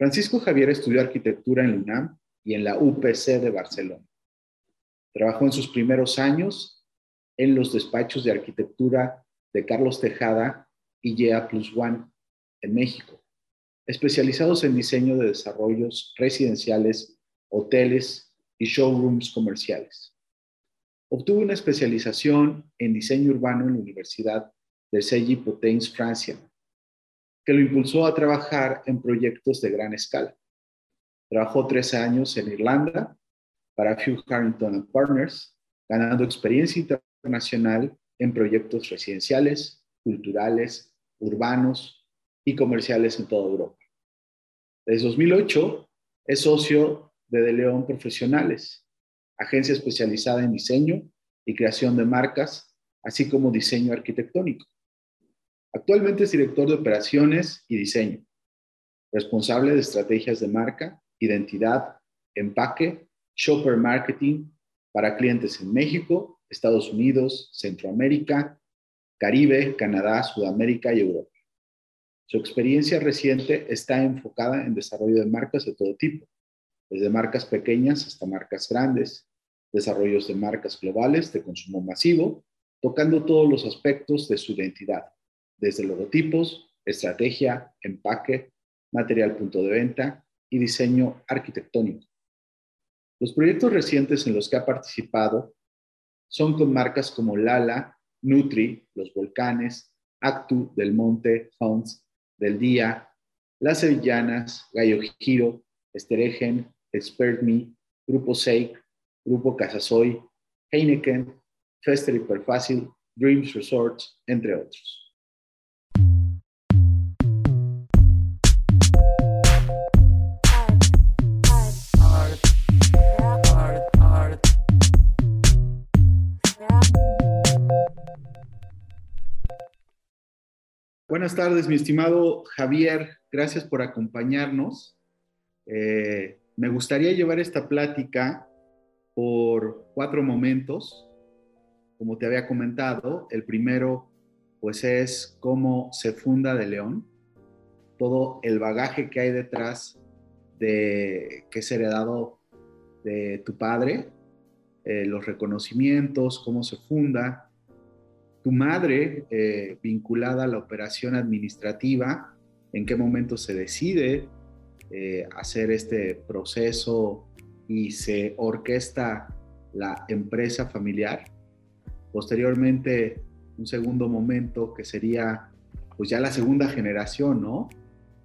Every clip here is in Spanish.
Francisco Javier estudió arquitectura en UNAM y en la UPC de Barcelona. Trabajó en sus primeros años en los despachos de arquitectura de Carlos Tejada y YEA Plus One en México, especializados en diseño de desarrollos residenciales, hoteles y showrooms comerciales. Obtuvo una especialización en diseño urbano en la Universidad de Cergy Potens, Francia, que lo impulsó a trabajar en proyectos de gran escala. Trabajó tres años en Irlanda para Hugh Harrington Partners, ganando experiencia internacional en proyectos residenciales, culturales, urbanos y comerciales en toda Europa. Desde 2008 es socio de De León Profesionales, agencia especializada en diseño y creación de marcas, así como diseño arquitectónico. Actualmente es director de operaciones y diseño, responsable de estrategias de marca, identidad, empaque, shopper marketing para clientes en México, Estados Unidos, Centroamérica, Caribe, Canadá, Sudamérica y Europa. Su experiencia reciente está enfocada en desarrollo de marcas de todo tipo, desde marcas pequeñas hasta marcas grandes, desarrollos de marcas globales de consumo masivo, tocando todos los aspectos de su identidad, desde logotipos, estrategia, empaque, material punto de venta y diseño arquitectónico. Los proyectos recientes en los que ha participado son con marcas como Lala, Nutri, Los Volcanes, Actu, Del Monte, Hounds, Del Día, Las Sevillanas, Gallo Giro, Esteregen, Expert Me, Grupo Seik, Grupo Casasoy, Heineken, Fester Hiperfácil, Dreams Resorts, entre otros. Buenas tardes, mi estimado Javier. Gracias por acompañarnos. Eh, me gustaría llevar esta plática por cuatro momentos. Como te había comentado, el primero pues es cómo se funda de León, todo el bagaje que hay detrás de que es heredado de tu padre, eh, los reconocimientos, cómo se funda, tu madre eh, vinculada a la operación administrativa, en qué momento se decide eh, hacer este proceso y se orquesta la empresa familiar. Posteriormente, un segundo momento que sería pues ya la segunda generación, ¿no?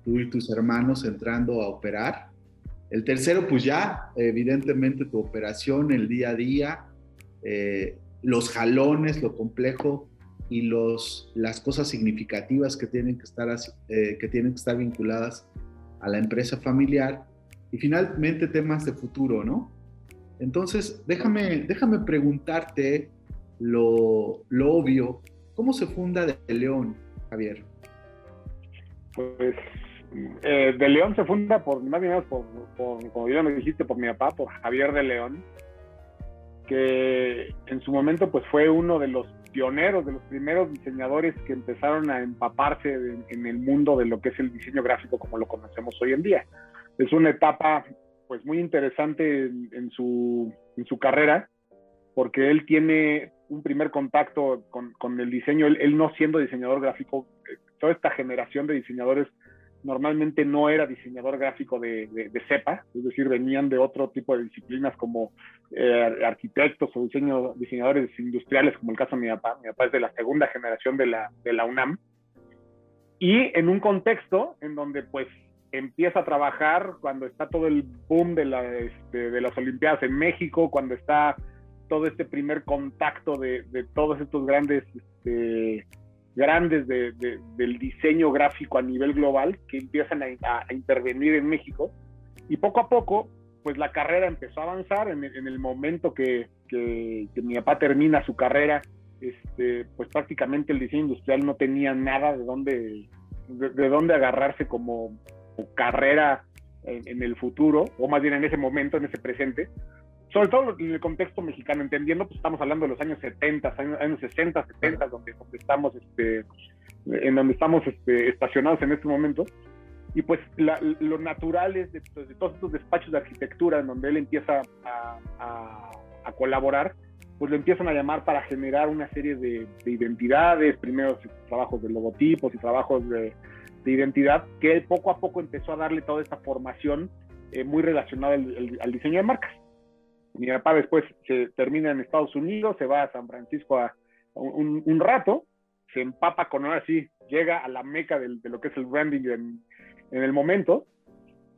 Tú y tus hermanos entrando a operar. El tercero, pues ya, evidentemente, tu operación, el día a día, eh, los jalones, lo complejo y los, las cosas significativas que tienen que, estar, eh, que tienen que estar vinculadas a la empresa familiar y finalmente temas de futuro, ¿no? Entonces, déjame, déjame preguntarte lo, lo obvio. ¿Cómo se funda De León, Javier? Pues eh, De León se funda por, más bien por, por, como ya me dijiste, por mi papá, por Javier de León, que en su momento pues fue uno de los pioneros, de los primeros diseñadores que empezaron a empaparse en el mundo de lo que es el diseño gráfico como lo conocemos hoy en día. Es una etapa pues muy interesante en, su, en su carrera porque él tiene un primer contacto con, con el diseño, él, él, no siendo diseñador gráfico, eh, toda esta generación de diseñadores normalmente no era diseñador gráfico de, CEPA, es decir, venían de otro tipo de disciplinas como eh, arquitectos o diseño, diseñadores industriales, como el caso de mi papá. Mi papá es de la segunda generación de la, de la UNAM. Y en un contexto en donde pues empieza a trabajar cuando está todo el boom de, la, este, de las Olimpiadas en México, cuando está todo este primer contacto de, de todos estos grandes este, grandes del diseño gráfico a nivel global que empiezan a, intervenir en México. Y poco a poco, pues la carrera empezó a avanzar. En, el momento que, mi papá termina su carrera, este, pues prácticamente el diseño industrial no tenía nada de dónde, de, dónde agarrarse como, carrera en, en, el futuro, o más bien en ese momento, en ese presente sobre todo en el contexto mexicano, entendiendo, pues estamos hablando de los años 70, años, 60, 70, donde, estamos, este, en donde estamos este, estacionados en este momento. Y pues lo natural es de, todos estos despachos de arquitectura en donde él empieza a, a, colaborar, pues lo empiezan a llamar para generar una serie de, identidades, primeros trabajos de logotipos y trabajos de, identidad, que él poco a poco empezó a darle toda esta formación eh, muy relacionada al, diseño de marcas. Mi papá después se termina en Estados Unidos, se va a San Francisco a, un, rato, se empapa con ahora sí, llega a la meca de lo que es el branding en, en el momento,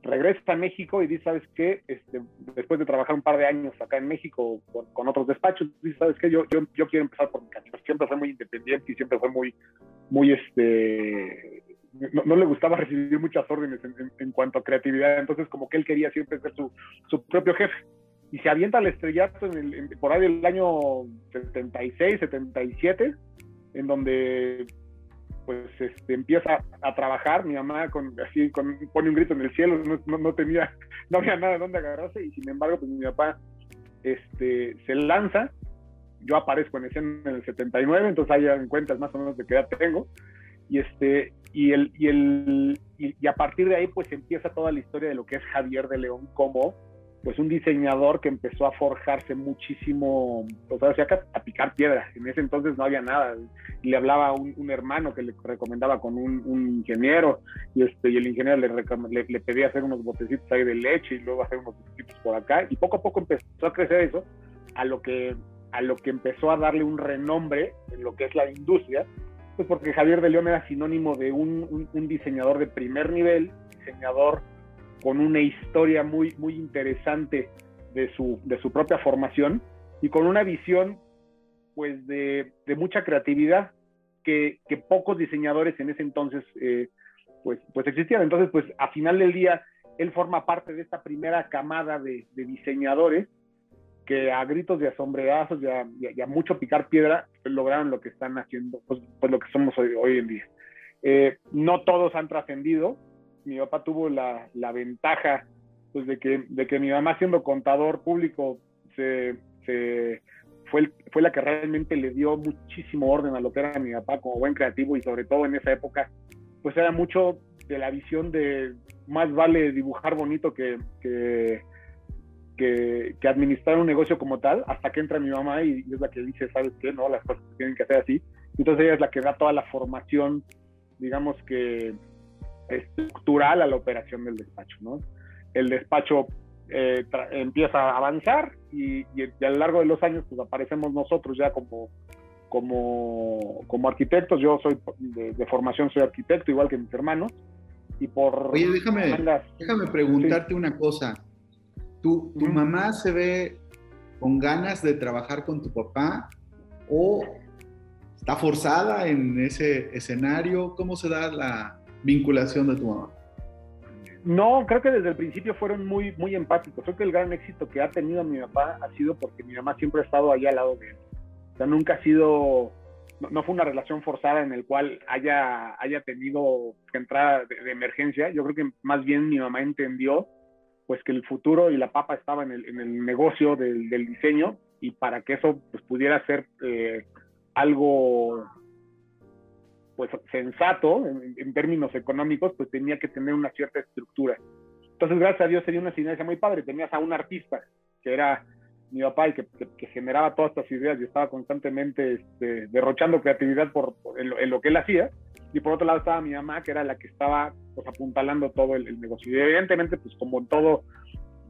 regresa a México y dice, ¿sabes qué? Este, después de trabajar un par de años acá en México con, otros despachos, dice, ¿sabes qué? Yo, yo, yo, quiero empezar por mi camino. Siempre fue muy independiente y siempre fue muy, muy, este, no, le gustaba recibir muchas órdenes en, cuanto a creatividad, entonces como que él quería siempre ser su, su propio jefe. Y se avienta al estrellato en el, por ahí del año 76, 77, en donde pues este, empieza a trabajar, mi mamá con, así con, pone un grito en el cielo, no, no, tenía, no había nada de dónde agarrarse y sin embargo pues mi papá este, se lanza, yo aparezco en escena en el 79, entonces ahí en cuentas más o menos de qué edad tengo, y este, y el, y el, y a partir de ahí pues empieza toda la historia de lo que es Javier de León como pues un diseñador que empezó a forjarse muchísimo, o sea, a picar piedra. En ese entonces no había nada. Le hablaba a un, hermano que le recomendaba con un, ingeniero y, este, y el ingeniero le, le, pedía hacer unos botecitos ahí de leche y luego hacer unos botecitos por acá. Y poco a poco empezó a crecer eso, a lo que, a lo que empezó a darle un renombre en lo que es la industria, pues porque Javier de León era sinónimo de un diseñador de primer nivel, diseñador con una historia muy, muy interesante de su, de su propia formación y con una visión pues de, de mucha creatividad que, que, pocos diseñadores en ese entonces eh, pues, pues existían. Entonces pues a final del día él forma parte de esta primera camada de, de diseñadores que a gritos de asombreazos y a, mucho picar piedra lograron lo que están haciendo, pues, pues lo que somos hoy, hoy en día. Eh, no todos han trascendido, mi papá tuvo la, la ventaja pues, de, que, de que mi mamá siendo contador público se, se fue, fue la que realmente le dio muchísimo orden a lo que era mi papá como buen creativo y sobre todo en esa época, pues era mucho de la visión de más vale dibujar bonito que, que, que, administrar un negocio como tal, hasta que entra mi mamá y, es la que dice, ¿sabes qué? No, las cosas tienen que ser así. Entonces ella es la que da toda la formación, digamos que estructural a la operación del despacho. ¿no? El despacho eh, empieza a avanzar y, a lo largo de los años pues aparecemos nosotros ya como, como, como arquitectos. Yo soy de, formación, soy arquitecto, igual que mis hermanos. Y por Oye, déjame, déjame preguntarte una cosa. ¿Tu, tu mamá se ve con ganas de trabajar con tu papá o está forzada en ese escenario? ¿Cómo se da la, vinculación de tu mamá? No, creo que desde el principio fueron muy, muy empáticos. Creo que el gran éxito que ha tenido mi papá ha sido porque mi mamá siempre ha estado ahí al lado de él. O sea, nunca ha sido, no, fue una relación forzada en el cual haya, haya tenido que entrar de, emergencia. Yo creo que más bien mi mamá entendió pues que el futuro y la papa estaba en el, en el negocio del, diseño y para que eso pues, pudiera ser eh, algo pues sensato en, términos económicos, pues tenía que tener una cierta estructura. Entonces, gracias a Dios sería una sinergia muy padre. Tenías a un artista, que era mi papá, y que, generaba todas estas ideas y estaba constantemente este, derrochando creatividad por, en, lo, que él hacía. Y por otro lado estaba mi mamá, que era la que estaba pues, apuntalando todo el, negocio. Y evidentemente, pues como en todo,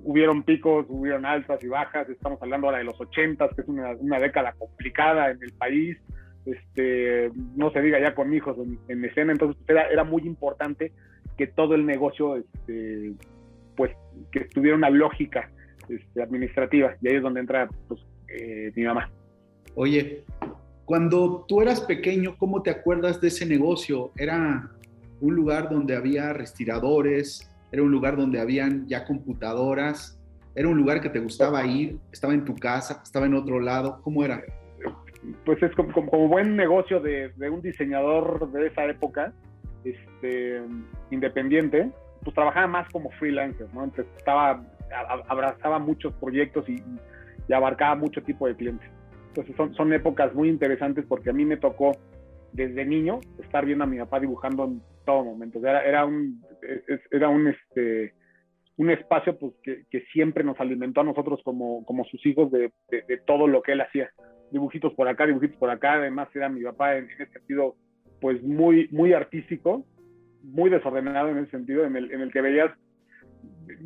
hubieron picos, hubieron altas y bajas. Estamos hablando ahora de los 80, que es una, una década complicada en el país este, no se diga ya con hijos en, escena, entonces era, era, muy importante que todo el negocio, este, pues, que tuviera una lógica este, administrativa, y ahí es donde entra pues, eh, mi mamá. Oye, cuando tú eras pequeño, ¿cómo te acuerdas de ese negocio? ¿Era un lugar donde había respiradores? ¿Era un lugar donde habían ya computadoras? ¿Era un lugar que te gustaba ir? ¿Estaba en tu casa? ¿Estaba en otro lado? ¿Cómo era? Pues es como, buen negocio de, un diseñador de esa época, este, independiente, pues trabajaba más como freelancer, ¿no? Entonces estaba, abrazaba muchos proyectos y, abarcaba mucho tipo de clientes. Entonces son, épocas muy interesantes porque a mí me tocó desde niño estar viendo a mi papá dibujando en todo momento. era, era un, era un, este, espacio pues, que, siempre nos alimentó a nosotros como sus hijos de, todo lo que él hacía. Dibujitos por acá, dibujitos por acá. Además, era mi papá en, ese sentido, pues muy, muy artístico, muy desordenado en ese sentido, en el, en el que veías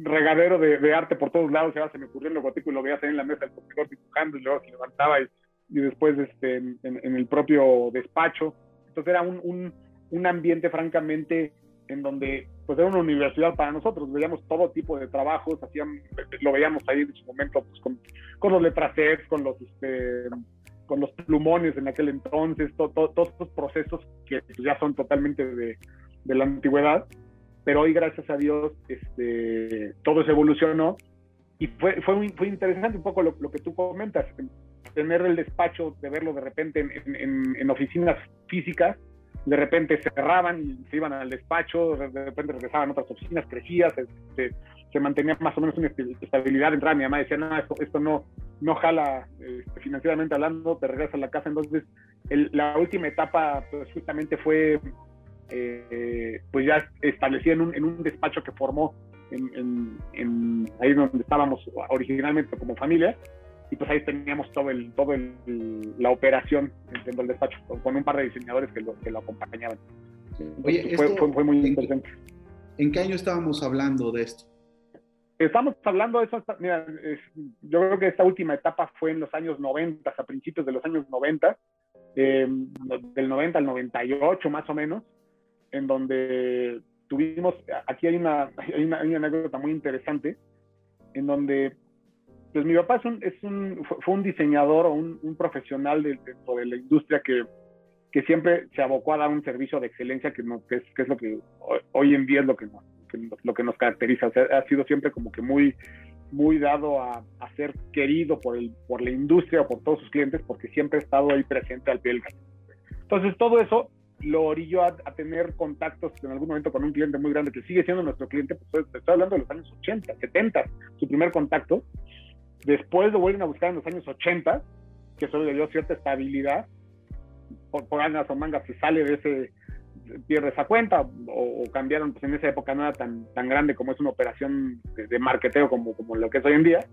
regadero de, arte por todos lados. Ya se me ocurrió el logotipo y lo veías ahí en la mesa del computador dibujando y luego se levantaba y, y después este, en, en, el propio despacho. Entonces era un, un, un ambiente francamente en donde pues era una universidad para nosotros, veíamos todo tipo de trabajos, hacían, lo veíamos ahí en su momento pues, con, con los letrasets, con los este, con los plumones en aquel entonces, todos estos procesos que pues, ya son totalmente de, de, la antigüedad, pero hoy gracias a Dios este, todo se evolucionó y fue, fue, muy, fue interesante un poco lo, lo, que tú comentas, tener el despacho, de verlo de repente en, en, en oficinas físicas, de repente cerraban se iban al despacho, de repente regresaban a otras oficinas, crecía, se, se, mantenía más o menos una estabilidad. Entraba mi mamá decía, no, esto, esto no, no jala este, financieramente hablando, te regresas a la casa. Entonces, la última etapa pues, justamente fue eh, pues ya establecida en un, en un despacho que formó en, en, ahí donde estábamos originalmente como familia y pues ahí teníamos todo el todo el, la operación dentro del despacho con un par de diseñadores que lo, que lo acompañaban. Oye, fue, fue, muy interesante. ¿En qué año estábamos hablando de esto? Estamos hablando de eso, mira, yo creo que esta última etapa fue en los años 90, a principios de los años 90, eh, del 90 al 98 más o menos, en donde tuvimos, aquí hay una, hay una, hay una anécdota muy interesante, en donde pues mi papá es un, es un, fue un diseñador o un, profesional de, de, la industria que, que, siempre se abocó a dar un servicio de excelencia, que, no, que, es, que es, lo que hoy, en día es lo que, nos, lo que nos caracteriza. O sea, ha sido siempre como que muy, muy dado a, a, ser querido por, el, por la industria o por todos sus clientes, porque siempre ha estado ahí presente al pie del cañón. Entonces, todo eso lo orilló a, tener contactos en algún momento con un cliente muy grande que sigue siendo nuestro cliente, pues estoy hablando de los años 80, 70, su primer contacto, Después lo vuelven a buscar en los años 80, que eso le dio cierta estabilidad. Por, por o mangas se sale de ese, pierde esa cuenta o, cambiaron, pues en esa época no era tan, tan grande como es una operación de, marketeo como, como lo que es hoy en día.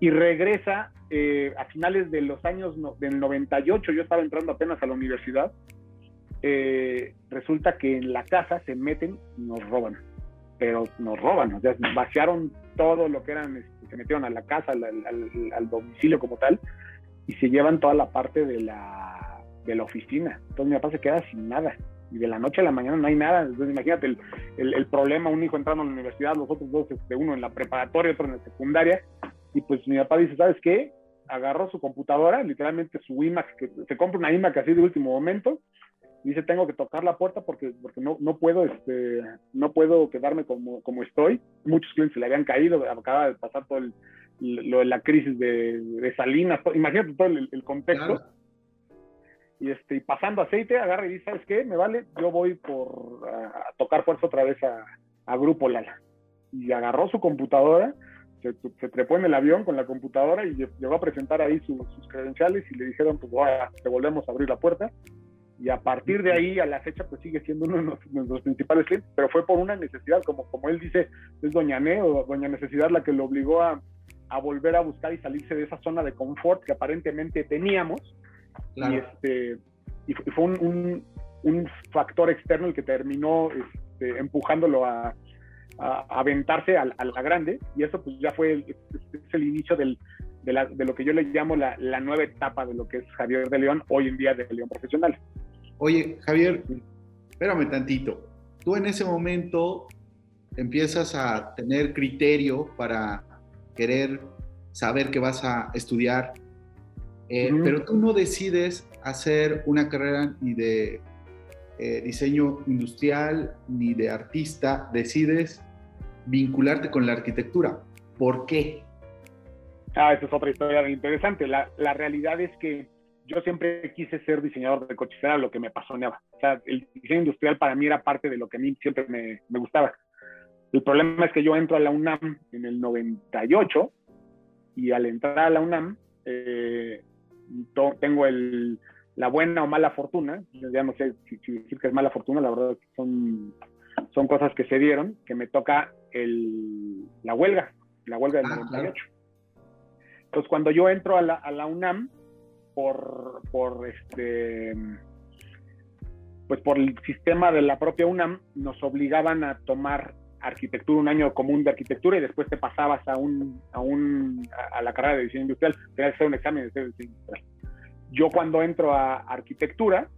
Y regresa eh, a finales de los años del 98, yo estaba entrando apenas a la universidad, eh, resulta que en la casa se meten y nos roban, pero nos roban, o sea, vaciaron todo lo que eran este, se metieron a la casa, al, domicilio como tal, y se llevan toda la parte de la, de la oficina. Entonces mi papá se queda sin nada. Y de la noche a la mañana no hay nada. Entonces imagínate el, el, problema, un hijo entrando a la universidad, los otros dos, este, uno en la preparatoria, otro en la secundaria. Y pues mi papá dice, ¿sabes qué? Agarró su computadora, literalmente su iMac, que se compra una iMac así de último momento, dice tengo que tocar la puerta porque, porque no, no puedo este no puedo quedarme como, como estoy muchos clientes se le habían caído acaba de pasar todo el, lo de la crisis de, de Salinas imagínate todo el, contexto. Y este y pasando aceite agarra y dice sabes qué me vale yo voy por a, tocar fuerza otra vez a, a, Grupo Lala y agarró su computadora se, se, trepó en el avión con la computadora y llegó a presentar ahí sus credenciales y le dijeron pues te volvemos a abrir la puerta y a partir de ahí a la fecha pues sigue siendo uno de nuestros principales clientes, pero fue por una necesidad, como, como él dice, es Doña Ne o Doña Necesidad la que lo obligó a, a volver a buscar y salirse de esa zona de confort que aparentemente teníamos. Y, este, y fue un, un, factor externo el que terminó este, empujándolo a, a, aventarse a, la grande y eso pues ya fue el, es el inicio del, de, la, de, lo que yo le llamo la, la, nueva etapa de lo que es Javier de León hoy en día de León Profesional. Oye, Javier, espérame tantito. Tú en ese momento empiezas a tener criterio para querer saber qué vas a estudiar, eh, pero tú no decides hacer una carrera ni de eh, diseño industrial ni de artista, decides vincularte con la arquitectura. ¿Por qué? Ah, esa es otra historia interesante. La, la realidad es que yo siempre quise ser diseñador de coches, era lo que me apasionaba. O sea, el diseño industrial para mí era parte de lo que a mí siempre me, me gustaba. El problema es que yo entro a la UNAM en el 98 y al entrar a la UNAM eh, tengo el, la buena o mala fortuna, ya no sé si, decir que es mala fortuna, la verdad son, son cosas que se dieron, que me toca el, la huelga, la huelga del 98. Ah, Entonces, cuando yo entro a la, a la UNAM, por, por este pues por el sistema de la propia UNAM nos obligaban a tomar arquitectura, un año común de arquitectura y después te pasabas a un, a, un, a la carrera de diseño industrial, tenías que hacer un examen de diseño industrial. Yo cuando entro a arquitectura,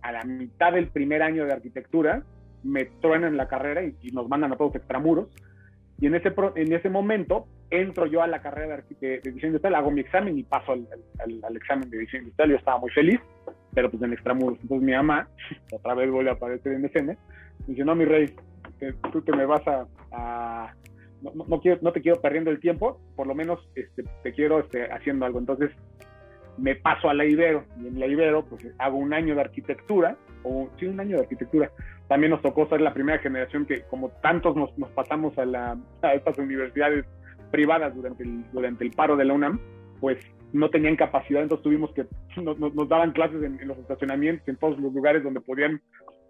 a la mitad del primer año de arquitectura, me truenan la carrera y, nos mandan a todos extramuros. Y en ese, en ese momento entro yo a la carrera de, diseño industrial, hago mi examen y paso al, examen de diseño industrial. Yo estaba muy feliz, pero pues en extramuros. Entonces mi mamá, otra vez vuelve a aparecer en escena, dice, no, mi rey, tú te me vas a... no, no, quiero, no te quiero perdiendo el tiempo, por lo menos este, te quiero este, haciendo algo. Entonces me paso a la Ibero y en la Ibero pues hago un año de arquitectura, o sí, un año de arquitectura. También nos tocó ser la primera generación que como tantos nos, nos pasamos a, la, a estas universidades privadas durante el, durante el paro de la UNAM, pues no tenían capacidad, entonces tuvimos que, nos, nos daban clases en, los estacionamientos, en todos los lugares donde podían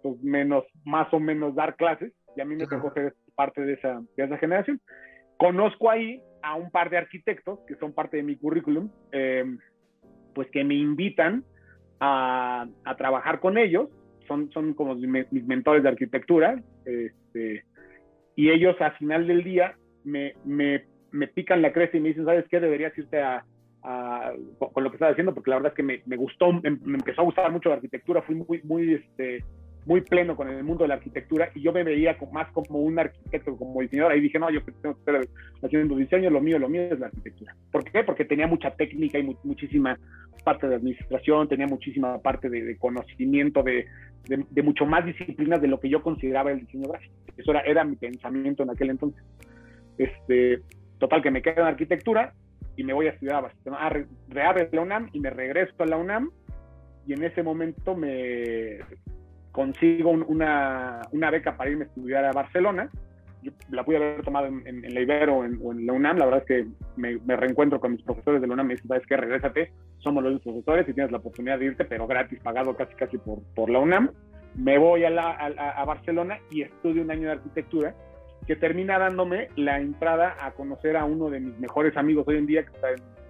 pues, menos, más o menos dar clases, y a mí me tocó ser parte de esa, de esa generación. Conozco ahí a un par de arquitectos que son parte de mi currículum, eh, pues que me invitan a, a, trabajar con ellos, son, son como mis, mentores de arquitectura, este, y ellos al final del día me, me, me, pican la cresta y me dicen, ¿sabes qué? Deberías irte a, con lo que estás haciendo, porque la verdad es que me, me gustó, me, empezó a gustar mucho la arquitectura, fui muy, muy, este, muy pleno con el mundo de la arquitectura y yo me veía más como un arquitecto, como diseñador. Ahí dije, no, yo tengo que estar haciendo diseño, lo mío, lo mío es la arquitectura. ¿Por qué? Porque tenía mucha técnica y muchísima parte de administración, tenía muchísima parte de, conocimiento, de, de, mucho más disciplinas de lo que yo consideraba el diseño gráfico. Eso era, era mi pensamiento en aquel entonces. Este, total, que me quedo en arquitectura y me voy a estudiar a Barcelona. Reabre la UNAM y me regreso a la UNAM y en ese momento me consigo una, una, beca para irme a estudiar a Barcelona. Yo la pude haber tomado en, la Ibero o en, la UNAM. La verdad es que me, reencuentro con mis profesores de la UNAM y me dicen, ¿sabes qué? Regrésate, somos los profesores y tienes la oportunidad de irte, pero gratis, pagado casi casi por, por la UNAM. Me voy a, la, a, Barcelona y estudio un año de arquitectura que termina dándome la entrada a conocer a uno de mis mejores amigos hoy en día que está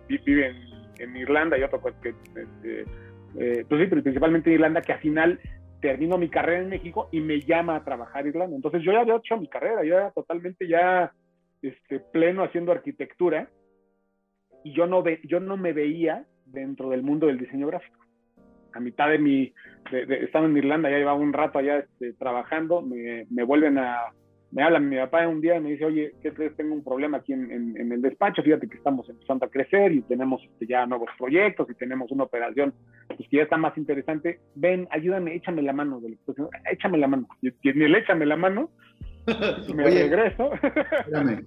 vive en, Irlanda y otro que, este, eh, pues sí, principalmente en Irlanda, que al final termino mi carrera en México y me llama a trabajar Irlanda. Entonces yo ya había hecho mi carrera, yo era totalmente ya este, pleno haciendo arquitectura y yo no, ve, yo no me veía dentro del mundo del diseño gráfico. A mitad de mi, estaba en Irlanda, ya llevaba un rato allá este, trabajando, me, me vuelven a, me habla mi papá un día y me dice, oye, ¿qué crees? Tengo un problema aquí en, el despacho, fíjate que estamos empezando a crecer y tenemos este, ya nuevos proyectos y tenemos una operación pues, que ya está más interesante. Ven, ayúdame, échame la mano, échame la mano. Y, ni le échame la mano, me regreso. espérame.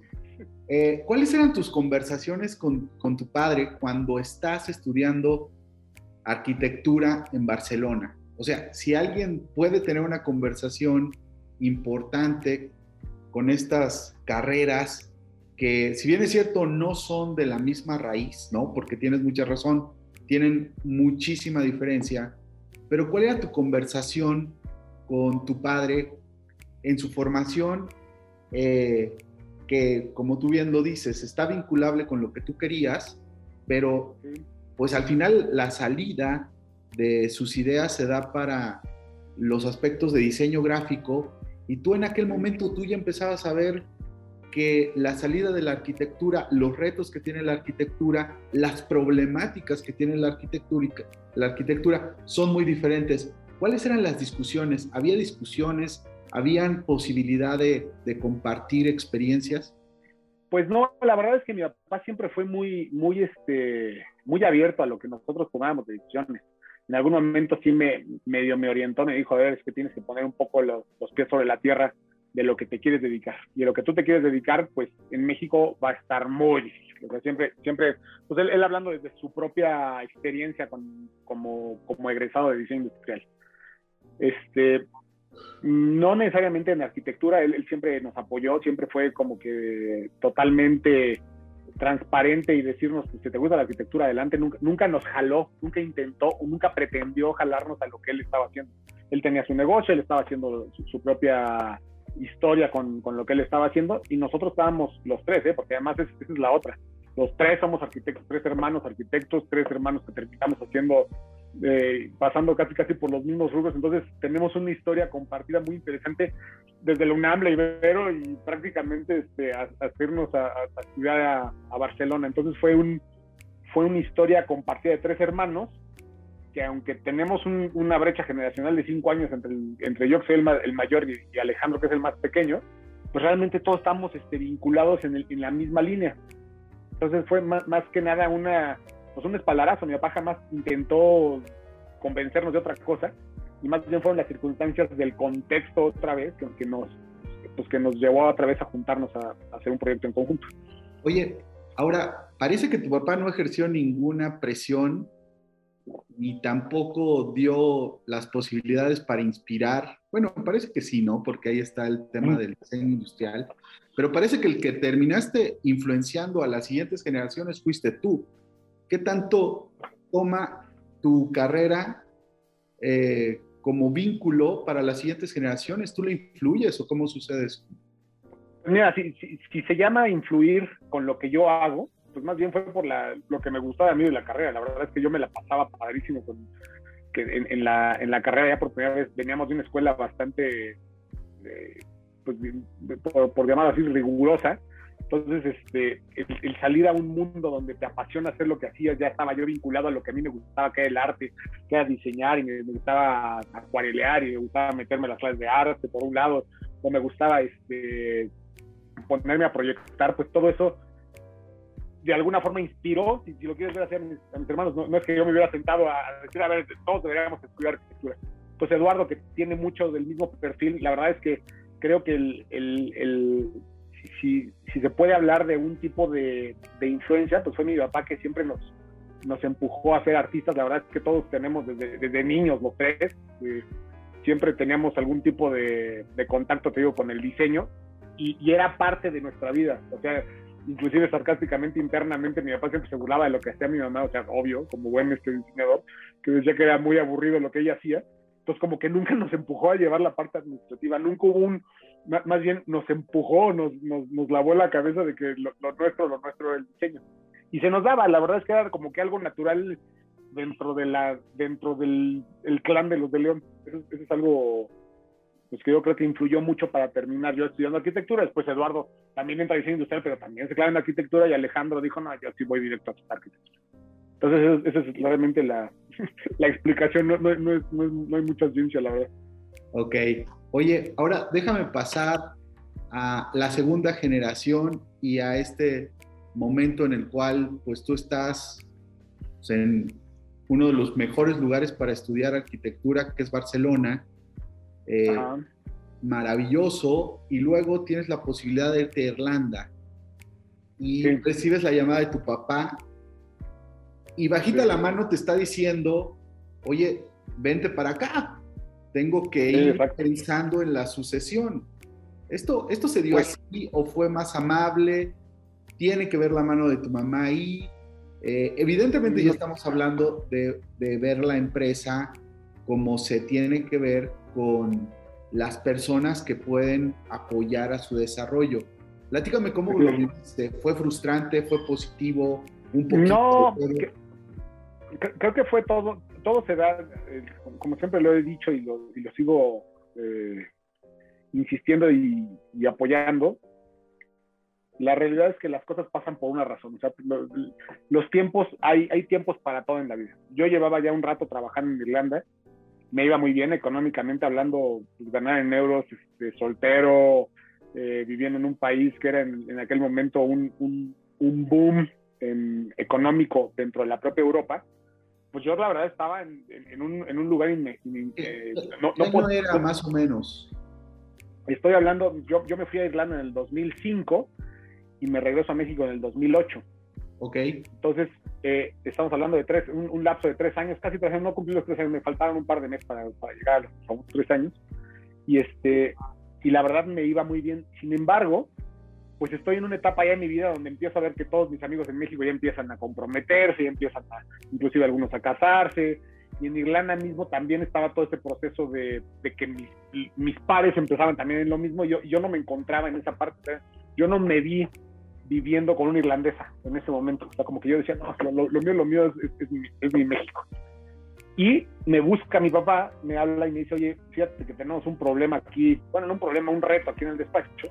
Eh, ¿Cuáles eran tus conversaciones con, con tu padre cuando estás estudiando arquitectura en Barcelona? O sea, si alguien puede tener una conversación importante con estas carreras que, si bien es cierto, no son de la misma raíz, ¿no? Porque tienes mucha razón, tienen muchísima diferencia. Pero ¿cuál era tu conversación con tu padre en su formación? Eh, que, como tú bien lo dices, está vinculable con lo que tú querías, pero pues al final la salida de sus ideas se da para los aspectos de diseño gráfico y tú en aquel momento tú ya empezabas a ver que la salida de la arquitectura, los retos que tiene la arquitectura, las problemáticas que tiene la arquitectura, la arquitectura son muy diferentes. ¿Cuáles eran las discusiones? ¿Había discusiones? ¿Habían posibilidad de, compartir experiencias? Pues no, la verdad es que mi papá siempre fue muy, muy, este, muy abierto a lo que nosotros tomábamos de decisiones en algún momento sí me orientó, me dijo, a ver, es que tienes que poner un poco los, pies sobre la tierra de lo que te quieres dedicar. Y de lo que tú te quieres dedicar, pues en México va a estar muy difícil. O siempre, siempre, pues él, hablando desde su propia experiencia como, egresado de diseño industrial. Este, no necesariamente en arquitectura, él, siempre nos apoyó, siempre fue como que totalmente transparente y decirnos que si te gusta la arquitectura adelante, nunca, nunca nos jaló, nunca intentó o nunca pretendió jalarnos a lo que él estaba haciendo. Él tenía su negocio, él estaba haciendo su, propia historia con, con, lo que él estaba haciendo y nosotros estábamos los tres, ¿eh? porque además esa es la otra. Los tres somos arquitectos, tres hermanos arquitectos, tres hermanos que terminamos haciendo, eh, pasando casi casi por los mismos rubros, entonces tenemos una historia compartida muy interesante desde la UNAM, la Ibero y prácticamente este, a, hacernos a, a estudiar a, a, Barcelona. Entonces fue, un, fue una historia compartida de tres hermanos que aunque tenemos una brecha generacional de cinco años entre, entre yo, que soy el, mayor, y, Alejandro, que es el más pequeño, pues realmente todos estamos este, vinculados en, en, la misma línea. Entonces fue más, que nada una, pues un espalarazo. Mi papá jamás intentó convencernos de otra cosa, y más bien fueron las circunstancias del contexto otra vez que, nos, pues que nos llevó otra vez a juntarnos a hacer un proyecto en conjunto. Oye, ahora, parece que tu papá no ejerció ninguna presión ni tampoco dio las posibilidades para inspirar. Bueno, parece que sí, ¿no? Porque ahí está el tema del diseño industrial. Pero parece que el que terminaste influenciando a las siguientes generaciones fuiste tú. ¿Qué tanto toma tu carrera eh, como vínculo para las siguientes generaciones? ¿Tú le influyes o cómo sucede eso? Mira, si, si se llama influir con lo que yo hago, pues más bien fue por la, lo que me gustaba a mí de la carrera. La verdad es que yo me la pasaba padrísimo que en, la, en la carrera ya por primera vez veníamos de una escuela bastante, eh, pues, por, por llamar así, rigurosa. Entonces, este, el, salir a un mundo donde te apasiona hacer lo que hacías, ya estaba yo vinculado a lo que a mí me gustaba, que era el arte, que era diseñar, y me, gustaba acuarelear, y me gustaba meterme en las clases de arte, por un lado, o me gustaba este, ponerme a proyectar, pues todo eso de alguna forma inspiró, si, lo quieres ver a mis, hermanos, no, es que yo me hubiera sentado a, decir, a ver, todos deberíamos estudiar arquitectura. Pues Eduardo, que tiene mucho del mismo perfil, la verdad es que creo que el, el, el si, si, se puede hablar de un tipo de, de, influencia, pues fue mi papá que siempre nos, nos empujó a ser artistas. La verdad es que todos tenemos desde, desde niños, los tres, eh, siempre teníamos algún tipo de, de, contacto, te digo, con el diseño y, y, era parte de nuestra vida. O sea, inclusive sarcásticamente internamente mi papá siempre se burlaba de lo que hacía mi mamá, o sea, obvio, como buen este diseñador, que decía que era muy aburrido lo que ella hacía. Entonces como que nunca nos empujó a llevar la parte administrativa, nunca hubo un, más bien nos empujó, nos, nos, nos lavó la cabeza de que lo, nuestro, lo nuestro era el diseño. Y se nos daba, la verdad es que era como que algo natural dentro de la dentro del el clan de los de León. eso es algo pues que yo creo que influyó mucho para terminar yo estudiando arquitectura. Después Eduardo también entra a diseño industrial, pero también se clava en arquitectura y Alejandro dijo, no, yo sí voy directo a arquitectura. Entonces, esa es claramente la, la explicación, no, no, no, no, hay mucha ciencia, la verdad. Ok. Oye, ahora déjame pasar a la segunda generación y a este momento en el cual pues tú estás pues, en uno de los mejores lugares para estudiar arquitectura, que es Barcelona, eh, maravilloso, y luego tienes la posibilidad de irte a Irlanda y recibes la llamada de tu papá y bajita la mano te está diciendo, oye, vente para acá, tengo que ir pensando en la sucesión. ¿Esto, esto se dio pues así o fue más amable? ¿Tiene que ver la mano de tu mamá ahí? Eh, evidentemente ya estamos hablando de, de, ver la empresa como se tiene que ver con las personas que pueden apoyar a su desarrollo. Platícame cómo lo viste. ¿Fue frustrante? ¿Fue positivo? Un no, creo que fue todo, todo se da, eh, como siempre lo he dicho y lo, y lo sigo eh, insistiendo y, apoyando. La realidad es que las cosas pasan por una razón. O sea, los, tiempos, hay, hay tiempos para todo en la vida. Yo llevaba ya un rato trabajando en Irlanda me iba muy bien económicamente hablando, pues, ganar en euros, este, soltero, eh, viviendo en un país que era en, aquel momento un, un, un boom económico dentro de la propia Europa, pues yo la verdad estaba en, en, un, en un, lugar eh, no, no, era más o menos. Estoy hablando, yo, yo me fui a Irlanda en el 2005 y me regreso a México en el 2008. Ok. Entonces, eh, estamos hablando de tres, un, lapso de tres años, casi tres años, no cumplí los tres años, me faltaron un par de meses para, para llegar a los tres años. Y, este, y la verdad me iba muy bien. Sin embargo, pues estoy en una etapa ya en mi vida donde empiezo a ver que todos mis amigos en México ya empiezan a comprometerse, ya empiezan a, inclusive algunos a casarse, y en Irlanda mismo también estaba todo ese proceso de, que mis, mis, pares empezaban también en lo mismo, yo, yo no me encontraba en esa parte, yo no me vi viviendo con una irlandesa en ese momento, o sea, como que yo decía, no, lo, mío, lo mío es, mi, es mi México. Y me busca mi papá, me habla y me dice, oye, fíjate que tenemos un problema aquí, bueno, no un problema, un reto aquí en el despacho.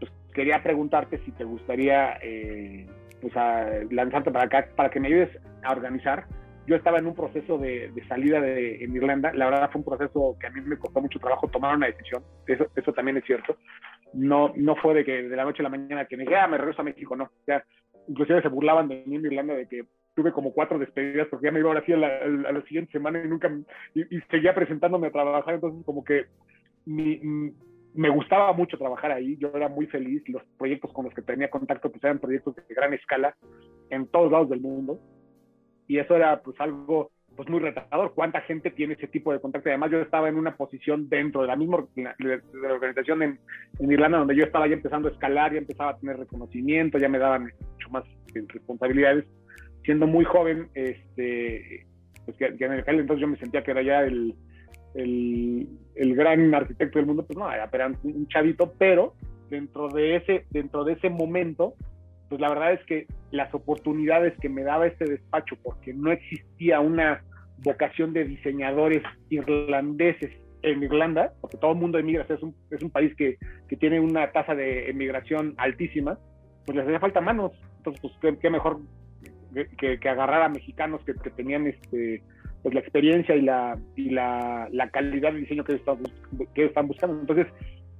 Pues quería preguntarte si te gustaría eh, pues lanzarte para acá, para que me ayudes a organizar yo estaba en un proceso de, salida de, en Irlanda. La verdad fue un proceso que a mí me costó mucho trabajo tomar una decisión. Eso, eso también es cierto. No, no fue de que de la noche a la mañana que me dije, ah, me regreso a México, no. O sea, inclusive se burlaban de mí en Irlanda de que tuve como cuatro despedidas porque ya me iba ahora sí a la, a la siguiente semana y nunca, y, seguía presentándome a trabajar. Entonces, como que me gustaba mucho trabajar ahí, yo era muy feliz, los proyectos con los que tenía contacto pues eran proyectos de gran escala en todos lados del mundo y eso era pues algo pues muy retador. ¿Cuánta gente tiene ese tipo de contacto? Además, yo estaba en una posición dentro de la misma de la organización en, Irlanda, donde yo estaba ya empezando a escalar, ya empezaba a tener reconocimiento, ya me daban mucho más eh, responsabilidades. Siendo muy joven, este, pues que, en el entonces yo me sentía que era ya el, el, el, gran arquitecto del mundo, pues no, era un chavito, pero dentro de ese, dentro de ese momento, pues la verdad es que las oportunidades que me daba este despacho, porque no existía una vocación de diseñadores irlandeses en Irlanda, porque todo el mundo emigra, es, un, es un país que, que, tiene una tasa de emigración altísima, pues les hacía falta manos. Entonces, pues qué, mejor que, agarrar a mexicanos que, que, tenían este pues la experiencia y la y la, la calidad de diseño que están, que están buscando. Entonces,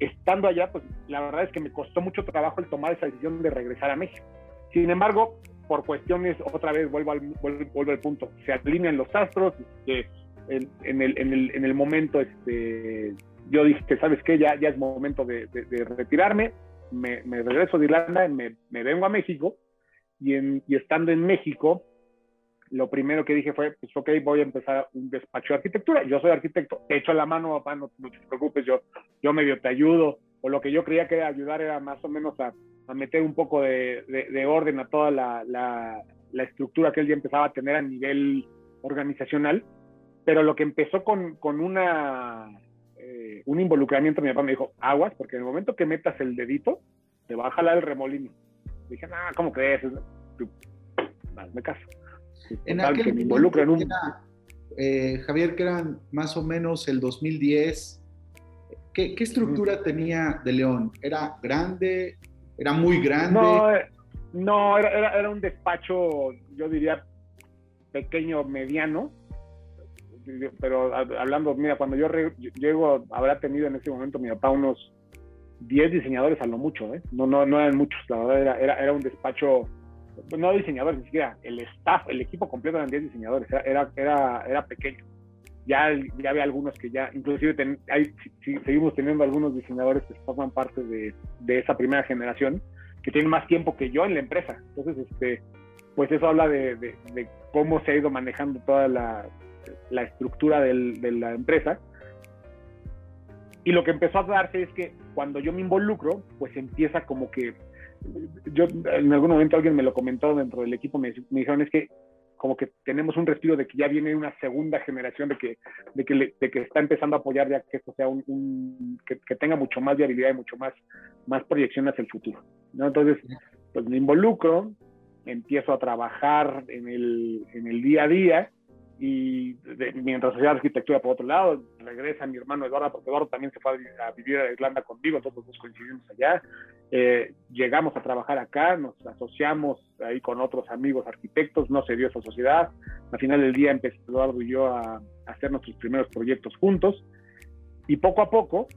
estando allá, pues la verdad es que me costó mucho trabajo el tomar esa decisión de regresar a México. Sin embargo, por cuestiones, otra vez vuelvo al, vuelvo, al punto, se alinean los astros, este, en, el, en, el, en, el, momento, este, yo dije, ¿sabes qué? Ya, ya es momento de, retirarme, me, regreso de Irlanda, me, vengo a México, y estando en México, lo primero que dije fue, pues ok, voy a empezar un despacho de arquitectura. Yo soy arquitecto, te echo la mano, papá, no, te preocupes, yo, yo medio te ayudo. O lo que yo creía que era ayudar era más o menos a, meter un poco de, de, orden a toda la, la, la, estructura que él ya empezaba a tener a nivel organizacional. Pero lo que empezó con, una, eh, un involucramiento, mi papá me dijo, aguas, porque en el momento que metas el dedito, te va a jalar el remolino. Dije, ah, ¿cómo crees? me caso en aquel que un... Eh, Javier, que eran más o menos el 2010, ¿qué, estructura tenía de León? ¿Era grande? ¿Era muy grande? No, eh, no era, era, un despacho, yo diría, pequeño, mediano. Pero hablando, mira, cuando yo llego, habrá tenido en ese momento mi papá unos 10 diseñadores a lo mucho, ¿eh? No, no, no eran muchos, la verdad, era, era, era un despacho no diseñadores, ni siquiera el staff, el equipo completo eran 10 diseñadores, era, era, era pequeño. Ya, ya había algunos que ya, inclusive seguimos teniendo algunos diseñadores que forman parte de, de, esa primera generación, que tienen más tiempo que yo en la empresa. Entonces, este, pues eso habla de, de, cómo se ha ido manejando toda la, la estructura del, de la empresa. Y lo que empezó a darse es que cuando yo me involucro, pues empieza como que yo en algún momento alguien me lo comentó dentro del equipo, me, dijeron es que como que tenemos un respiro de que ya viene una segunda generación de que, de que, de que está empezando a apoyar ya que esto sea un, que, tenga mucho más viabilidad y mucho más, más proyección hacia el futuro. ¿no? Entonces, pues me involucro, empiezo a trabajar en el, en el día a día y mientras hacía arquitectura por otro lado, regresa mi hermano Eduardo, porque Eduardo también se fue a, vivir a Irlanda conmigo, todos nos coincidimos allá. Eh, llegamos a trabajar acá, nos asociamos ahí con otros amigos arquitectos, no se dio esa sociedad. Al final del día empezó Eduardo y yo a, hacer nuestros primeros proyectos juntos y poco a poco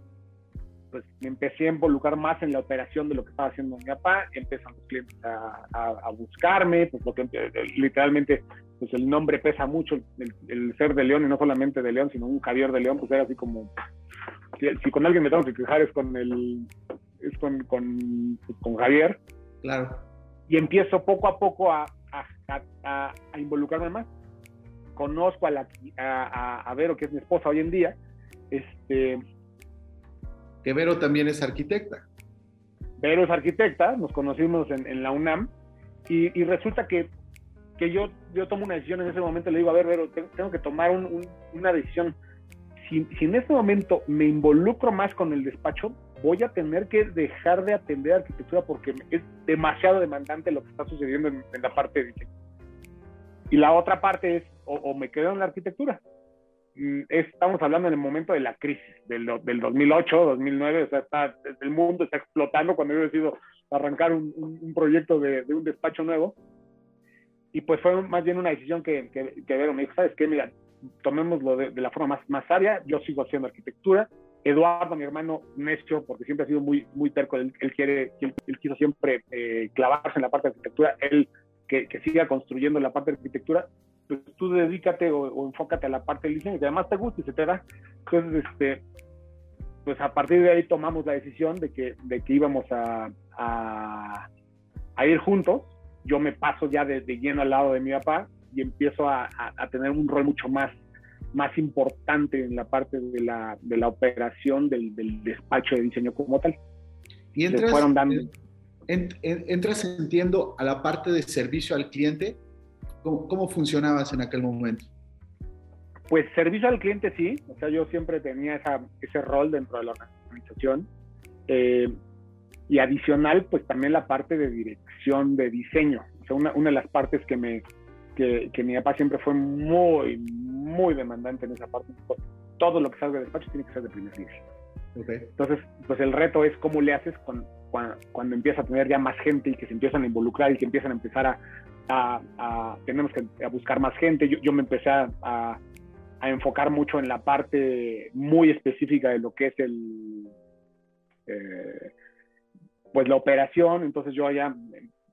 pues me empecé a involucrar más en la operación de lo que estaba haciendo mi papá, empiezan los clientes a, buscarme, pues lo que literalmente pues el nombre pesa mucho, el, ser de León y no solamente de León, sino un Javier de León, pues era así como, si, con alguien me tengo que quejar es con el, es con, con, con Javier. Claro. Y empiezo poco a poco a, a, a involucrarme más. Conozco a, la, a, a Vero, que es mi esposa hoy en día. Este, que Vero también es arquitecta. Vero es arquitecta, nos conocimos en, la UNAM y, resulta que que yo, yo tomo una decisión en ese momento, le digo, a ver, pero tengo que tomar una decisión. Si, si, en este momento me involucro más con el despacho, voy a tener que dejar de atender arquitectura porque es demasiado demandante lo que está sucediendo en, la parte de. Y la otra parte es, o, me quedo en la arquitectura. Mm, estamos hablando en el momento de la crisis, del, del 2008, 2009, o sea, está, el mundo está explotando cuando yo decido arrancar un, un, proyecto de, de, un despacho nuevo. Y pues fue más bien una decisión que, que, que Vero me dijo, ¿sabes qué? Mira, tomémoslo de, de, la forma más, más sabia, yo sigo haciendo arquitectura. Eduardo, mi hermano, necio, porque siempre ha sido muy, muy terco, él, quiere, él, quiso siempre eh, clavarse en la parte de arquitectura, él que, que, siga construyendo la parte de arquitectura, pues tú dedícate o, enfócate a la parte del diseño, que además te gusta y se te da. Entonces, este, pues a partir de ahí tomamos la decisión de que, de que íbamos a, a, a ir juntos. Yo me paso ya de, lleno al lado de mi papá y empiezo a, a, tener un rol mucho más, más importante en la parte de la, de la operación del, del, despacho de diseño como tal. Y entras, fueron dando... entras, entiendo, a la parte de servicio al cliente. ¿Cómo, ¿Cómo funcionabas en aquel momento? Pues servicio al cliente sí, o sea, yo siempre tenía esa, ese rol dentro de la organización. Eh, y adicional, pues también la parte de dirección de diseño. O sea, una, una de las partes que, me, que, que, mi papá siempre fue muy, muy demandante en esa parte. Todo lo que salga del despacho tiene que ser de primer nivel. Okay. Entonces, pues el reto es cómo le haces con, cuando, cuando, empieza a tener ya más gente y que se empiezan a involucrar y que empiezan a empezar a, a, a tenemos que a buscar más gente. Yo, yo me empecé a, a enfocar mucho en la parte muy específica de lo que es el, eh, pues la operación, entonces yo allá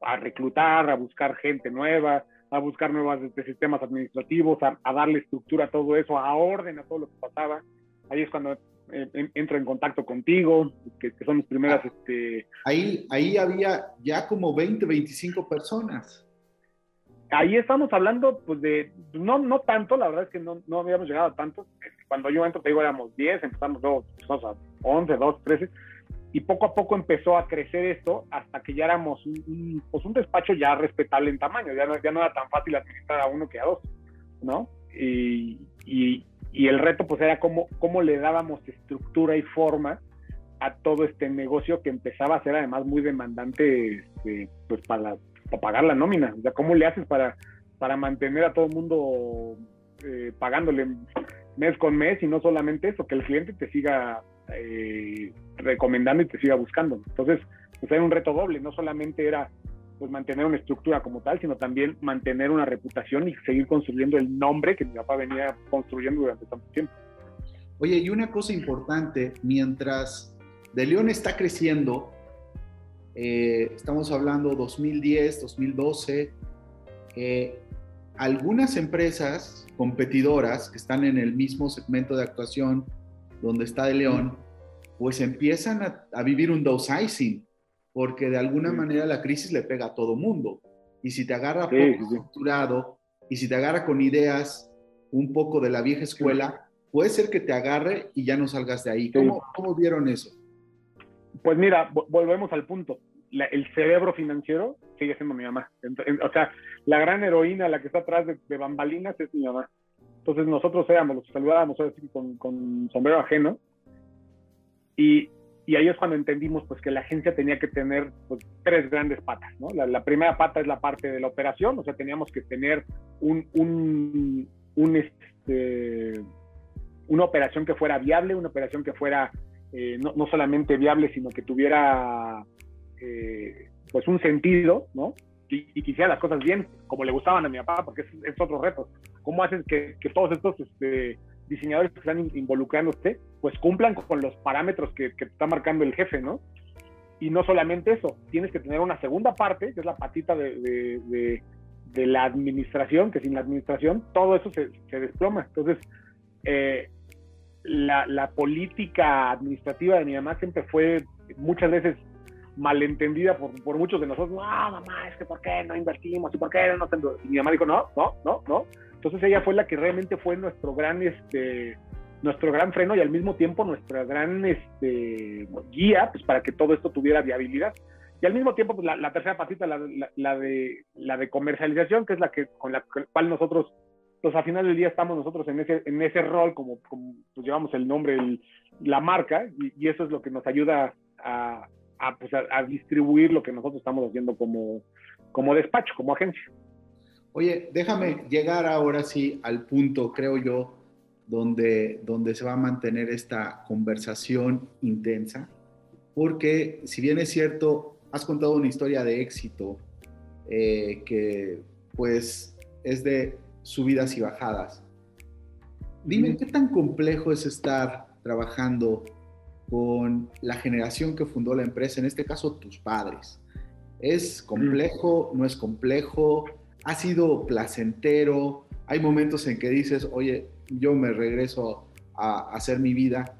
a reclutar, a buscar gente nueva, a buscar nuevos este, sistemas administrativos, a, darle estructura a todo eso, a orden a todo lo que pasaba. Ahí es cuando eh, entro en contacto contigo, que, son mis primeras... Ah, este... ahí, ahí había ya como 20, 25 personas ahí estamos hablando, pues de, no, no tanto, la verdad es que no, no habíamos llegado a tanto. Cuando yo entro, te digo, éramos 10, empezamos luego, pues, a 11, 12, 13, y poco a poco empezó a crecer esto hasta que ya éramos un, pues un despacho ya respetable en tamaño, ya no, ya no era tan fácil administrar a uno que a dos, ¿no? Y, y, y el reto pues era cómo, cómo le dábamos estructura y forma a todo este negocio que empezaba a ser además muy demandante este, pues para, para pagar la nómina. O sea, ¿cómo le haces para, para mantener a todo el mundo eh, pagándole mes con mes y no solamente eso, que el cliente te siga eh, recomendando y te siga buscando? Entonces, pues era un reto doble, no solamente era pues mantener una estructura como tal, sino también mantener una reputación y seguir construyendo el nombre que mi papá venía construyendo durante tanto tiempo. Oye, y una cosa importante, mientras De León está creciendo, eh, estamos hablando 2010, 2012, eh, algunas empresas competidoras que están en el mismo segmento de actuación donde está de León, pues empiezan a, vivir un downsizing, porque de alguna manera la crisis le pega a todo mundo. Y si te agarra poco estructurado y si te agarra con ideas un poco de la vieja escuela, puede ser que te agarre y ya no salgas de ahí. ¿Cómo, ¿cómo vieron eso? Pues mira, volvemos al punto el cerebro financiero sigue siendo mi mamá. o sea, la gran heroína, la que está atrás de, bambalinas es mi mamá. Entonces nosotros éramos los que saludábamos con, con, sombrero ajeno. Y, ahí es cuando entendimos pues que la agencia tenía que tener pues, tres grandes patas. La, primera pata es la parte de la operación, o sea, teníamos que tener un este, una operación que fuera viable, una operación que fuera eh, no, no solamente viable, sino que tuviera eh, pues un sentido, ¿no? Y, y, quisiera las cosas bien, como le gustaban a mi papá, porque es, otro reto. ¿Cómo haces que, que todos estos este, diseñadores que están involucrándose, pues cumplan con los parámetros que, que está marcando el jefe, ¿no? Y no solamente eso, tienes que tener una segunda parte, que es la patita de, de, de, la administración, que sin la administración todo eso se, se desploma. Entonces, eh, la, la, política administrativa de mi mamá siempre fue muchas veces malentendida por, por, muchos de nosotros. No, mamá, es que ¿por qué no invertimos? ¿Y por qué no? Y mi mamá dijo, no, no, no, no. Entonces ella fue la que realmente fue nuestro gran, este, nuestro gran freno y al mismo tiempo nuestra gran este, guía pues, para que todo esto tuviera viabilidad. Y al mismo tiempo, pues, la, tercera patita, la, la, de, la de comercialización, que es la que con la cual nosotros, pues al final del día estamos nosotros en ese, en ese rol, como, pues, llevamos el nombre, el, la marca, y, eso es lo que nos ayuda a, a, pues, a, distribuir lo que nosotros estamos haciendo como, como despacho, como agencia. Oye, déjame llegar ahora sí al punto, creo yo, donde, donde se va a mantener esta conversación intensa, porque si bien es cierto, has contado una historia de éxito eh, que pues es de subidas y bajadas. Dime, ¿qué tan complejo es estar trabajando con la generación que fundó la empresa, en este caso tus padres? ¿Es complejo? ¿No es complejo? ¿Ha sido placentero? Hay momentos en que dices, oye, yo me regreso a, hacer mi vida.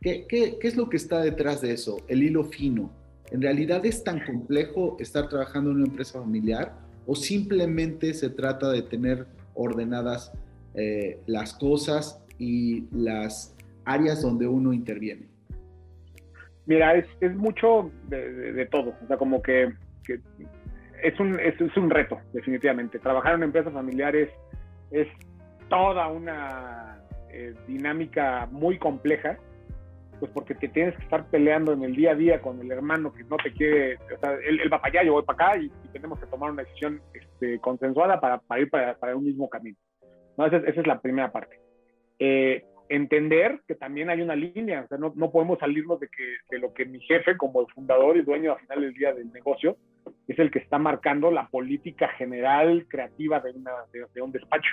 ¿Qué, ¿Qué, qué, es lo que está detrás de eso? El hilo fino. ¿En realidad es tan complejo estar trabajando en una empresa familiar o simplemente se trata de tener ordenadas eh, las cosas y las áreas donde uno interviene? Mira, es, mucho de, todo. O sea, como que, es, un, es, un reto, definitivamente. Trabajar en empresas familiares es toda una eh, dinámica muy compleja, pues porque te tienes que estar peleando en el día a día con el hermano que no te quiere, o sea, él, va para allá, yo voy para acá y, tenemos que tomar una decisión este, consensuada para, para ir para, para, un mismo camino. ¿no? Esa, es, la primera parte. Eh, entender que también hay una línea, o sea, no, no podemos salirnos de, que, de lo que mi jefe como fundador y dueño al final del día del negocio es el que está marcando la política general creativa de, una, de un despacho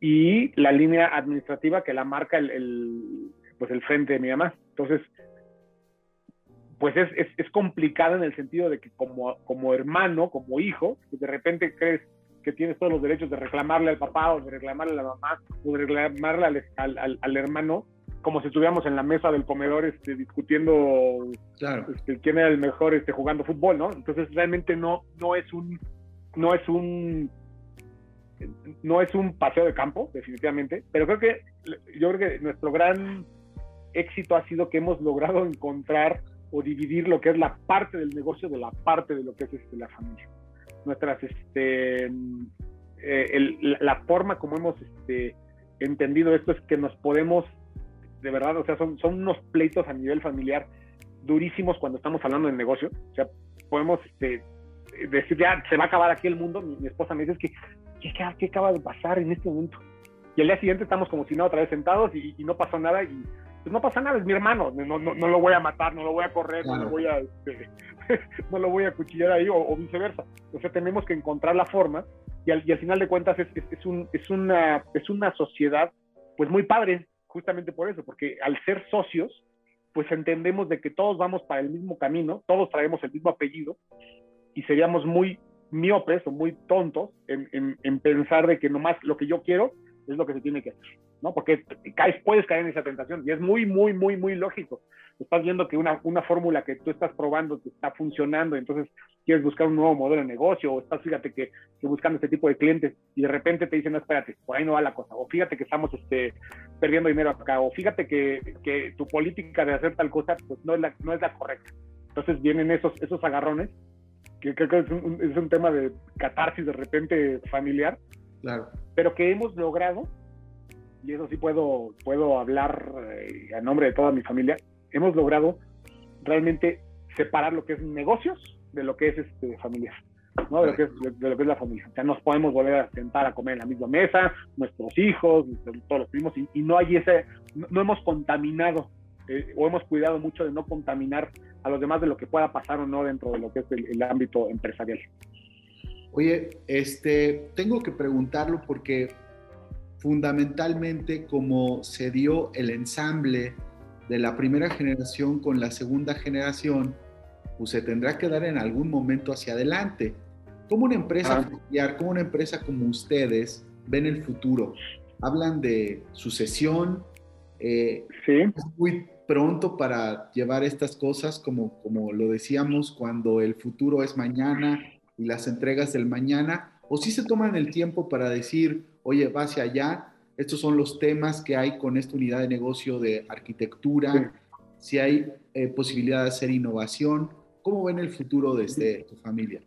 y la línea administrativa que la marca el, pues el frente de mi mamá. Entonces, pues es, es, es, complicado en el sentido de que como, como hermano, como hijo, pues de repente crees que tienes todos los derechos de reclamarle al papá o de reclamarle a la mamá o de reclamarle al, al, al, hermano, como si estuviéramos en la mesa del comedor este, discutiendo claro. este, quién era el mejor este, jugando fútbol, ¿no? Entonces realmente no, no es un no es un no es un paseo de campo, definitivamente, pero creo que yo creo que nuestro gran éxito ha sido que hemos logrado encontrar o dividir lo que es la parte del negocio de la parte de lo que es este, la familia. Nuestras, este, eh, la forma como hemos este, entendido esto es que nos podemos, de verdad, o sea, son, son unos pleitos a nivel familiar durísimos cuando estamos hablando de negocio. O sea, podemos este, decir, ya se va a acabar aquí el mundo. Mi, mi esposa me dice que ¿qué, acaba de pasar en este momento? Y al día siguiente estamos como si no, otra vez sentados y, no pasó nada y pues no pasa nada, es mi hermano, no, no, no, lo voy a matar, no lo voy a correr, no lo voy a, este, no lo voy a cuchillar ahí o, viceversa. O sea, tenemos que encontrar la forma y al, y al final de cuentas es, es, un, es, una, es una sociedad pues muy padre, justamente por eso, porque al ser socios, pues entendemos de que todos vamos para el mismo camino, todos traemos el mismo apellido y seríamos muy miopes o muy tontos en, en, pensar de que nomás lo que yo quiero es lo que se tiene que hacer, ¿no? Porque caes, puedes caer en esa tentación y es muy, muy, muy, muy lógico. Estás viendo que una, una fórmula que tú estás probando te está funcionando, entonces quieres buscar un nuevo modelo de negocio o estás, fíjate, que, que buscando este tipo de clientes y de repente te dicen, no, espérate, por ahí no va la cosa, o fíjate que estamos este, perdiendo dinero acá, o fíjate que, que tu política de hacer tal cosa pues no es la, no es la correcta. Entonces vienen esos, esos agarrones que creo que es un, es un tema de catarsis de repente familiar, claro. pero que hemos logrado, y eso sí puedo, puedo hablar eh, a nombre de toda mi familia, hemos logrado realmente separar lo que es negocios de lo que es este, familiar. ¿no? De, lo que es, de, lo que es la familia. O sea, nos podemos volver a sentar a comer en la misma mesa, nuestros hijos, todos los primos, y, no hay ese, no, hemos contaminado eh, o hemos cuidado mucho de no contaminar a los demás de lo que pueda pasar o no dentro de lo que es el, ámbito empresarial. Oye, este, tengo que preguntarlo porque fundamentalmente como se dio el ensamble de la primera generación con la segunda generación, pues se tendrá que dar en algún momento hacia adelante. ¿Cómo una empresa ah. familiar, como una empresa como ustedes ven el futuro? Hablan de sucesión, eh, sí. es muy pronto para llevar estas cosas, como, como lo decíamos, cuando el futuro es mañana y las entregas del mañana, o si se toman el tiempo para decir, oye, va hacia allá, estos son los temas que hay con esta unidad de negocio de arquitectura, si hay eh, posibilidad de hacer innovación. ¿Cómo ven el futuro desde tu familia?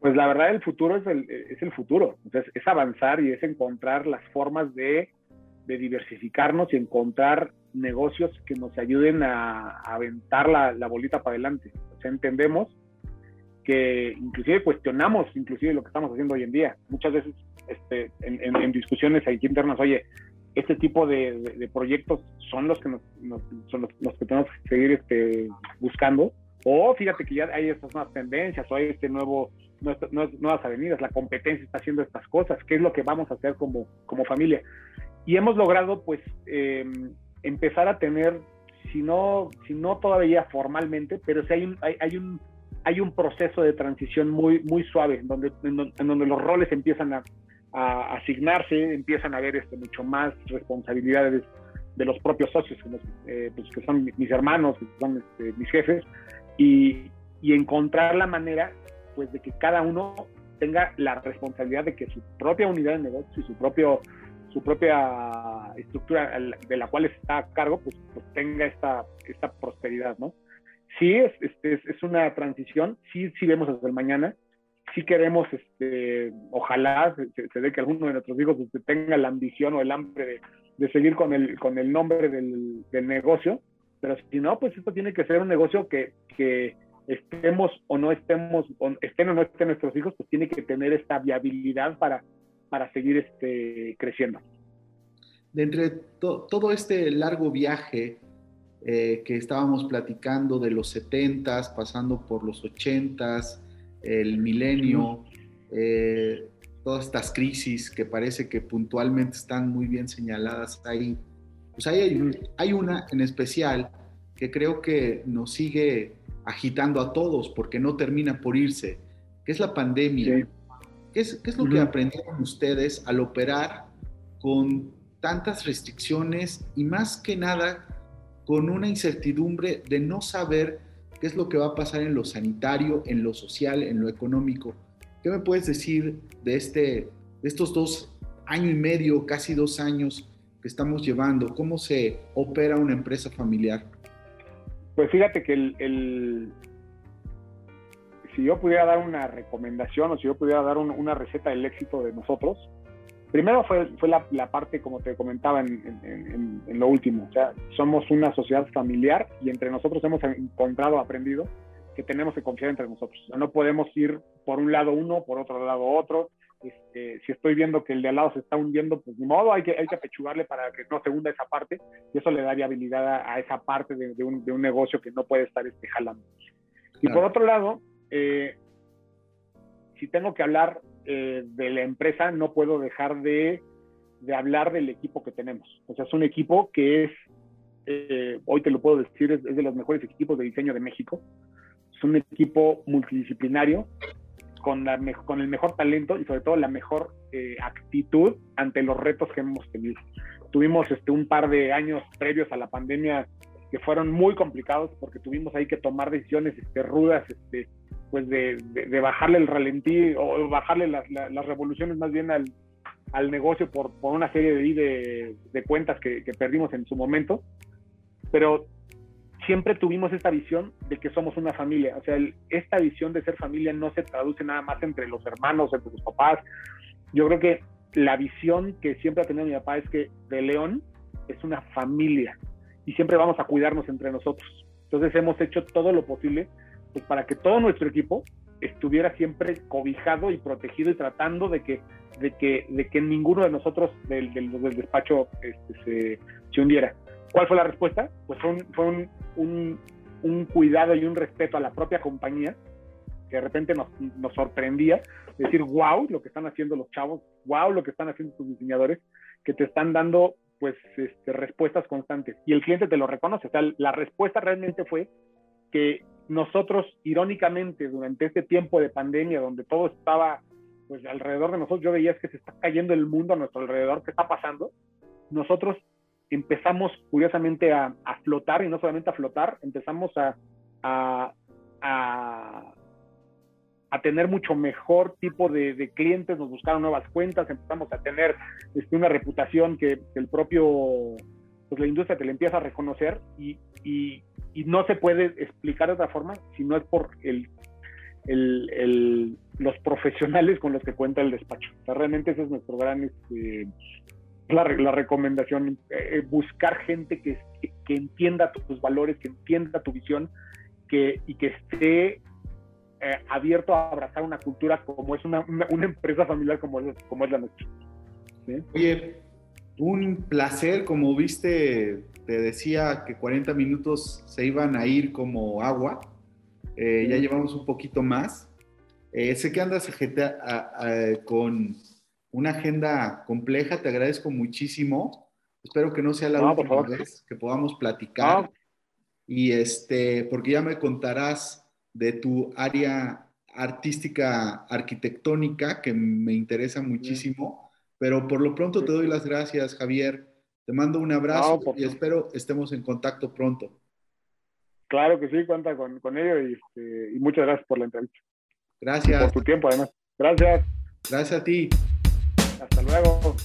Pues la verdad el futuro es el, es el futuro, es, avanzar y es encontrar las formas de, de diversificarnos y encontrar negocios que nos ayuden a, aventar la, la, bolita para adelante. O sea, entendemos que inclusive cuestionamos inclusive lo que estamos haciendo hoy en día. Muchas veces este, en, en, discusiones aquí internas, oye, este tipo de, de, proyectos son los que nos, son los, que tenemos que seguir este, buscando. O fíjate que ya hay estas nuevas tendencias, o hay este nuevo, nuevas avenidas, la competencia está haciendo estas cosas, ¿qué es lo que vamos a hacer como, como familia? Y hemos logrado pues em, empezar a tener, si no, si no todavía formalmente, pero sí hay un, hay, hay un hay un proceso de transición muy, muy suave, en donde, en donde los roles empiezan a, a asignarse, empiezan a haber este, mucho más responsabilidades de los propios socios, que, eh, pues, que son mis hermanos, que son este, mis jefes, y, y, encontrar la manera pues, de que cada uno tenga la responsabilidad de que su propia unidad de negocio y su propio su propia estructura de la cual está a cargo, pues, pues tenga esta, esta prosperidad, ¿no? Sí, es, es, es una transición, sí, sí vemos desde el mañana, sí queremos, este, ojalá se, se, dé que alguno de nuestros hijos este, tenga la ambición o el hambre de, de seguir con el, con el nombre del, del, negocio, pero si no, pues esto tiene que ser un negocio que, que estemos o no estemos, o estén o no estén nuestros hijos, pues tiene que tener esta viabilidad para, para seguir este, creciendo. De entre to, todo este largo viaje eh, que estábamos platicando de los 70s, pasando por los 80s, el milenio, eh, todas estas crisis que parece que puntualmente están muy bien señaladas ahí. Pues ahí hay, hay una en especial que creo que nos sigue agitando a todos porque no termina por irse, que es la pandemia. ¿Qué, es, ¿Qué, es, lo que aprendieron ustedes al operar con tantas restricciones y más que nada con una incertidumbre de no saber qué es lo que va a pasar en lo sanitario, en lo social, en lo económico. ¿Qué me puedes decir de, este, de estos dos años y medio, casi dos años que estamos llevando? ¿Cómo se opera una empresa familiar? Pues fíjate que el, si yo pudiera dar una recomendación o si yo pudiera dar un, una receta del éxito de nosotros, primero fue, fue la, la, parte, como te comentaba en, en, en, lo último, o sea, somos una sociedad familiar y entre nosotros hemos encontrado, aprendido que tenemos que confiar entre nosotros. O sea, no podemos ir por un lado uno, por otro lado otro. Este, si estoy viendo que el de al lado se está hundiendo, pues ni modo, hay que, hay que apechugarle para que no se hunda esa parte y eso le da viabilidad a, a esa parte de, de, un, de, un, negocio que no puede estar este, jalando. Claro. Y por otro lado, eh, si tengo que hablar eh, de la empresa, no puedo dejar de, de, hablar del equipo que tenemos. O sea, es un equipo que es, eh, hoy te lo puedo decir, es, de los mejores equipos de diseño de México. Es un equipo multidisciplinario, con, la, con el mejor talento y sobre todo la mejor eh, actitud ante los retos que hemos tenido. Tuvimos este, un par de años previos a la pandemia que fueron muy complicados porque tuvimos ahí que tomar decisiones este, rudas, este, pues de, de, bajarle el ralentí o bajarle las, las, revoluciones más bien al, al negocio por, por, una serie de, de cuentas que, perdimos en su momento. Pero siempre tuvimos esta visión de que somos una familia. O sea, esta visión de ser familia no se traduce nada más entre los hermanos, entre los papás. Yo creo que la visión que siempre ha tenido mi papá es que de León es una familia y siempre vamos a cuidarnos entre nosotros. Entonces hemos hecho todo lo posible pues, para que todo nuestro equipo estuviera siempre cobijado y protegido y tratando de que, de que, de que ninguno de nosotros del, del, despacho este, se, se, hundiera. ¿Cuál fue la respuesta? Pues fue, un, un, un, cuidado y un respeto a la propia compañía que de repente nos, nos sorprendía, decir, wow, lo que están haciendo los chavos, wow, lo que están haciendo sus diseñadores, que te están dando pues este, respuestas constantes y el cliente te lo reconoce. O sea, la respuesta realmente fue que nosotros, irónicamente, durante este tiempo de pandemia, donde todo estaba pues alrededor de nosotros, yo veía que se está cayendo el mundo a nuestro alrededor, ¿qué está pasando? Nosotros empezamos curiosamente a, a flotar y no solamente a flotar, empezamos a, a, a a tener mucho mejor tipo de, de, clientes, nos buscaron nuevas cuentas, empezamos a tener este, una reputación que, que, el propio, pues la industria te la empieza a reconocer y, y, y no se puede explicar de otra forma si no es por el, el, los profesionales con los que cuenta el despacho. realmente ese es nuestro gran, este, la, la, recomendación, eh, buscar gente que, que, entienda tus valores, que entienda tu visión que, y que esté eh, abierto a abrazar una cultura como es una, una, empresa familiar como es, como es la nuestra. Oye, un placer, como viste, te decía que 40 minutos se iban a ir como agua, eh, ya llevamos un poquito más. Eh, sé que andas con una agenda compleja, te agradezco muchísimo. Espero que no sea la última vez que podamos platicar. Y este, porque ya me contarás de tu área artística arquitectónica, que me interesa muchísimo, pero por lo pronto te doy las gracias, Javier. Te mando un abrazo y espero estemos en contacto pronto. Claro que sí, cuenta con, con ello y, este, y, muchas gracias por la entrevista. Gracias. Por tu tiempo, además. Gracias. Gracias a ti. Hasta luego.